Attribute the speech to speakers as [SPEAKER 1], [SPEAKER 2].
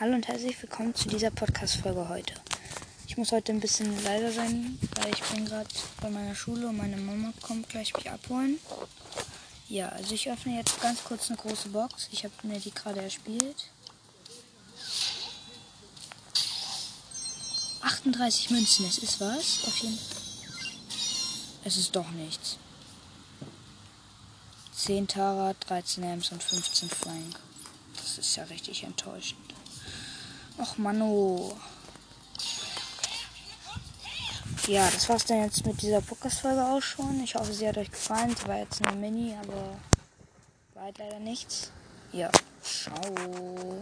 [SPEAKER 1] Hallo und herzlich willkommen zu dieser Podcast-Folge heute. Ich muss heute ein bisschen leiser sein, weil ich bin gerade bei meiner Schule und meine Mama kommt gleich mich abholen. Ja, also ich öffne jetzt ganz kurz eine große Box. Ich habe mir die gerade erspielt. 38 Münzen, es ist was. Auf jeden Es ist doch nichts. 10 Tara, 13 Ems und 15 Frank. Das ist ja richtig enttäuschend. Och Mano. Ja, das war's dann jetzt mit dieser Podcast-Folge auch schon. Ich hoffe, sie hat euch gefallen. Sie war jetzt eine Mini, aber war halt leider nichts. Ja, ciao.